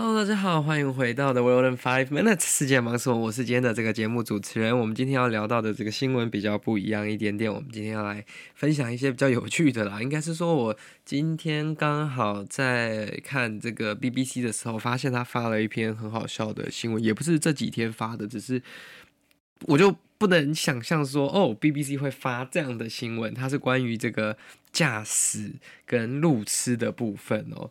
大家好，欢迎回到 The World in Five Minutes 世界忙什么？我是今天的这个节目主持人。我们今天要聊到的这个新闻比较不一样一点点。我们今天要来分享一些比较有趣的啦。应该是说，我今天刚好在看这个 BBC 的时候，发现他发了一篇很好笑的新闻，也不是这几天发的，只是我就不能想象说，哦，BBC 会发这样的新闻。它是关于这个驾驶跟路痴的部分哦。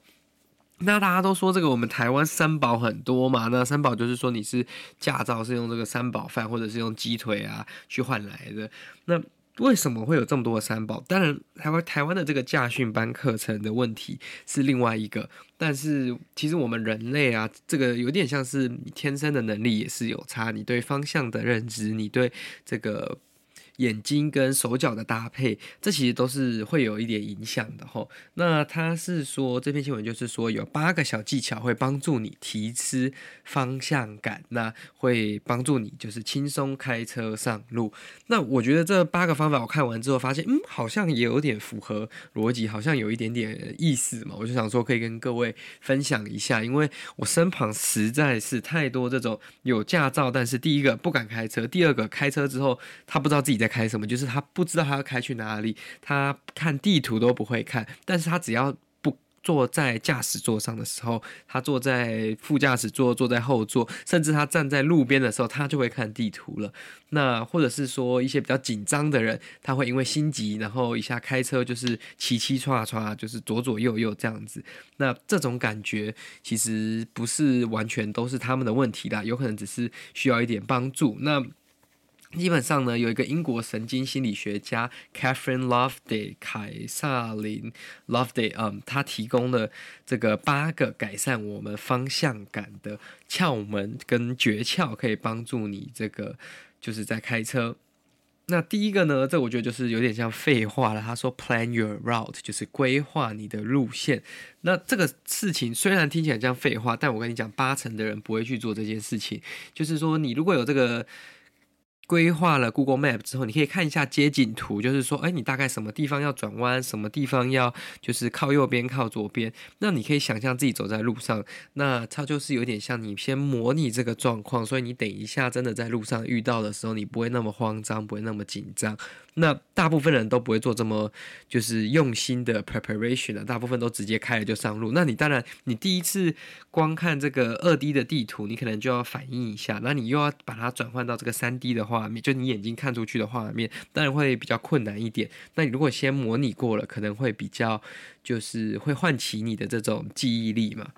那大家都说这个我们台湾三宝很多嘛，那三宝就是说你是驾照是用这个三宝饭或者是用鸡腿啊去换来的。那为什么会有这么多的三宝？当然台湾台湾的这个驾训班课程的问题是另外一个，但是其实我们人类啊，这个有点像是你天生的能力也是有差，你对方向的认知，你对这个。眼睛跟手脚的搭配，这其实都是会有一点影响的吼。那他是说这篇新闻就是说有八个小技巧会帮助你提升方向感，那会帮助你就是轻松开车上路。那我觉得这八个方法我看完之后发现，嗯，好像也有点符合逻辑，好像有一点点意思嘛。我就想说可以跟各位分享一下，因为我身旁实在是太多这种有驾照，但是第一个不敢开车，第二个开车之后他不知道自己在。开什么？就是他不知道他要开去哪里，他看地图都不会看。但是他只要不坐在驾驶座上的时候，他坐在副驾驶座、坐在后座，甚至他站在路边的时候，他就会看地图了。那或者是说一些比较紧张的人，他会因为心急，然后一下开车就是骑骑唰唰，就是左左右右这样子。那这种感觉其实不是完全都是他们的问题啦，有可能只是需要一点帮助。那基本上呢，有一个英国神经心理学家 Catherine Loveday 凯萨琳 Loveday，嗯，他提供了这个八个改善我们方向感的窍门跟诀窍，可以帮助你这个就是在开车。那第一个呢，这我觉得就是有点像废话了。他说 Plan your route，就是规划你的路线。那这个事情虽然听起来像废话，但我跟你讲，八成的人不会去做这件事情。就是说，你如果有这个。规划了 Google Map 之后，你可以看一下街景图，就是说，哎，你大概什么地方要转弯，什么地方要就是靠右边、靠左边。那你可以想象自己走在路上，那它就是有点像你先模拟这个状况，所以你等一下真的在路上遇到的时候，你不会那么慌张，不会那么紧张。那大部分人都不会做这么就是用心的 preparation 的，大部分都直接开了就上路。那你当然，你第一次光看这个二 D 的地图，你可能就要反应一下，那你又要把它转换到这个三 D 的话画面，就你眼睛看出去的画面，当然会比较困难一点。那你如果先模拟过了，可能会比较就是会唤起你的这种记忆力嘛。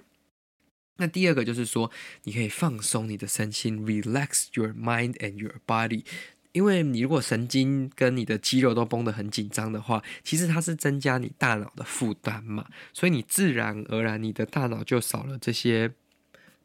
那第二个就是说，你可以放松你的身心，relax your mind and your body。因为你如果神经跟你的肌肉都绷得很紧张的话，其实它是增加你大脑的负担嘛，所以你自然而然你的大脑就少了这些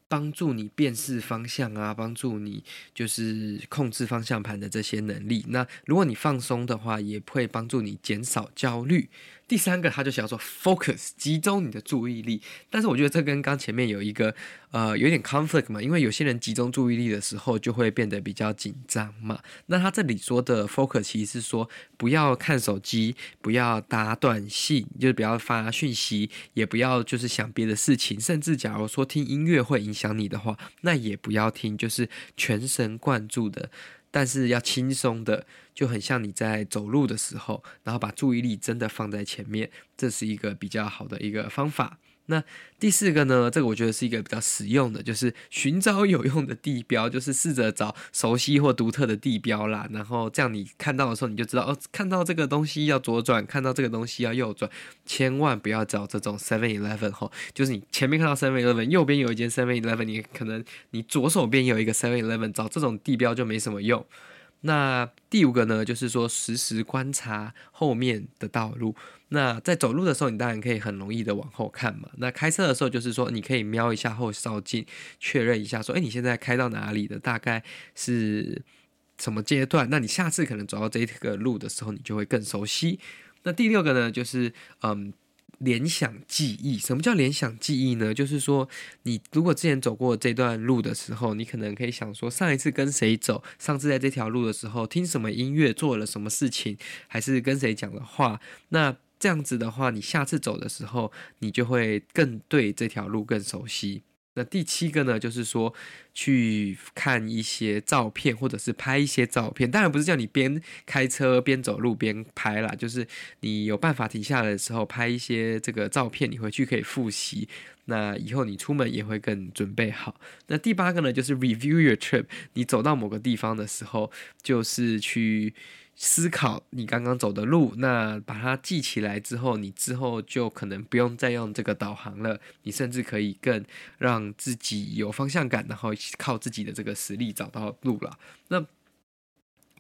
帮助你辨识方向啊，帮助你就是控制方向盘的这些能力。那如果你放松的话，也会帮助你减少焦虑。第三个，他就想说 focus，集中你的注意力。但是我觉得这跟刚前面有一个呃有点 conflict 嘛，因为有些人集中注意力的时候就会变得比较紧张嘛。那他这里说的 focus 其实是说不要看手机，不要打短信，就是不要发讯息，也不要就是想别的事情，甚至假如说听音乐会影响你的话，那也不要听，就是全神贯注的。但是要轻松的，就很像你在走路的时候，然后把注意力真的放在前面，这是一个比较好的一个方法。那第四个呢，这个我觉得是一个比较实用的，就是寻找有用的地标，就是试着找熟悉或独特的地标啦。然后这样你看到的时候，你就知道哦，看到这个东西要左转，看到这个东西要右转，千万不要找这种 Seven Eleven 吼，就是你前面看到 Seven Eleven，右边有一间 Seven Eleven，你可能你左手边有一个 Seven Eleven，找这种地标就没什么用。那第五个呢，就是说实时观察后面的道路。那在走路的时候，你当然可以很容易的往后看嘛。那开车的时候，就是说你可以瞄一下后照镜，确认一下说，诶，你现在开到哪里的，大概是什么阶段？那你下次可能走到这个路的时候，你就会更熟悉。那第六个呢，就是嗯。联想记忆，什么叫联想记忆呢？就是说，你如果之前走过这段路的时候，你可能可以想说，上一次跟谁走，上次在这条路的时候听什么音乐，做了什么事情，还是跟谁讲的话，那这样子的话，你下次走的时候，你就会更对这条路更熟悉。那第七个呢，就是说去看一些照片，或者是拍一些照片。当然不是叫你边开车边走路边拍啦，就是你有办法停下来的时候拍一些这个照片，你回去可以复习。那以后你出门也会更准备好。那第八个呢，就是 review your trip。你走到某个地方的时候，就是去。思考你刚刚走的路，那把它记起来之后，你之后就可能不用再用这个导航了。你甚至可以更让自己有方向感，然后靠自己的这个实力找到路了。那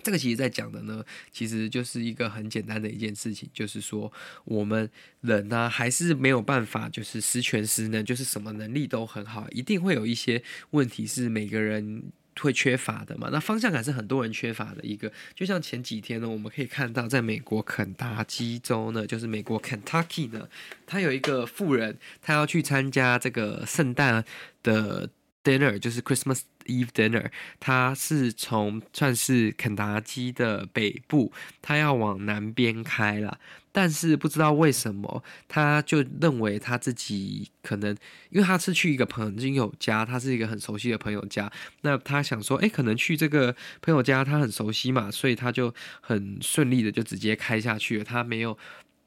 这个其实在讲的呢，其实就是一个很简单的一件事情，就是说我们人呢还是没有办法，就是十全十能，就是什么能力都很好，一定会有一些问题是每个人。会缺乏的嘛？那方向感是很多人缺乏的一个。就像前几天呢，我们可以看到，在美国肯达基州呢，就是美国 Kentucky 呢，他有一个富人，他要去参加这个圣诞的 dinner，就是 Christmas Eve dinner。他是从算是肯达基的北部，他要往南边开了。但是不知道为什么，他就认为他自己可能，因为他是去一个朋友家，他是一个很熟悉的朋友家。那他想说，诶，可能去这个朋友家，他很熟悉嘛，所以他就很顺利的就直接开下去了。他没有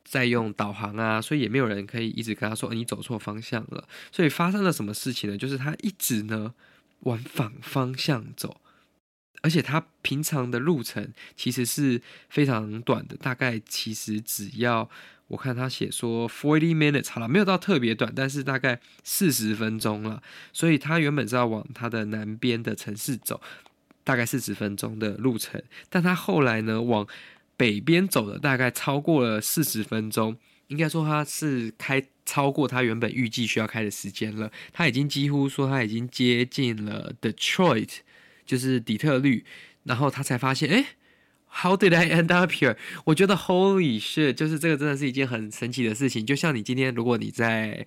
再用导航啊，所以也没有人可以一直跟他说，你走错方向了。所以发生了什么事情呢？就是他一直呢往反方向走。而且他平常的路程其实是非常短的，大概其实只要我看他写说 forty minutes 好了，没有到特别短，但是大概四十分钟了。所以他原本是要往他的南边的城市走，大概四十分钟的路程，但他后来呢往北边走了，大概超过了四十分钟，应该说他是开超过他原本预计需要开的时间了。他已经几乎说他已经接近了 Detroit。就是底特律，然后他才发现，哎，How did I end up here？我觉得 Holy shit，就是这个真的是一件很神奇的事情。就像你今天，如果你在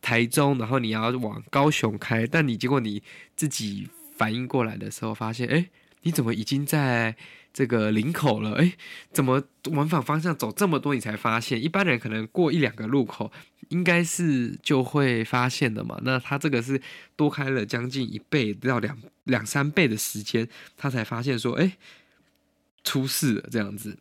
台中，然后你要往高雄开，但你结果你自己反应过来的时候，发现，哎，你怎么已经在这个领口了？哎，怎么往反方向走这么多，你才发现？一般人可能过一两个路口。应该是就会发现的嘛，那他这个是多开了将近一倍到两两三倍的时间，他才发现说，哎，出事了这样子。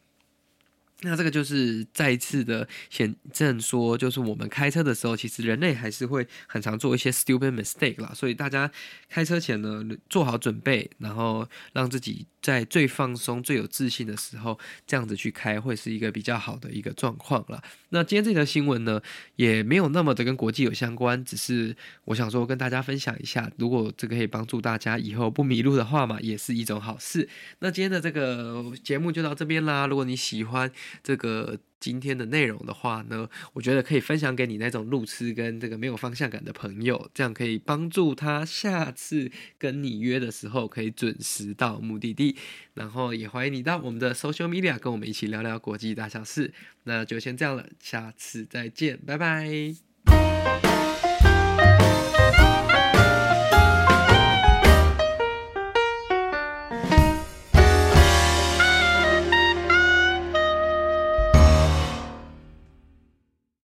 那这个就是再一次的显证说，就是我们开车的时候，其实人类还是会很常做一些 stupid mistake 啦。所以大家开车前呢，做好准备，然后让自己在最放松、最有自信的时候，这样子去开，会是一个比较好的一个状况了。那今天这条新闻呢，也没有那么的跟国际有相关，只是我想说跟大家分享一下，如果这个可以帮助大家以后不迷路的话嘛，也是一种好事。那今天的这个节目就到这边啦。如果你喜欢，这个今天的内容的话呢，我觉得可以分享给你那种路痴跟这个没有方向感的朋友，这样可以帮助他下次跟你约的时候可以准时到目的地。然后也欢迎你到我们的 social media 跟我们一起聊聊国际大小事。那就先这样了，下次再见，拜拜。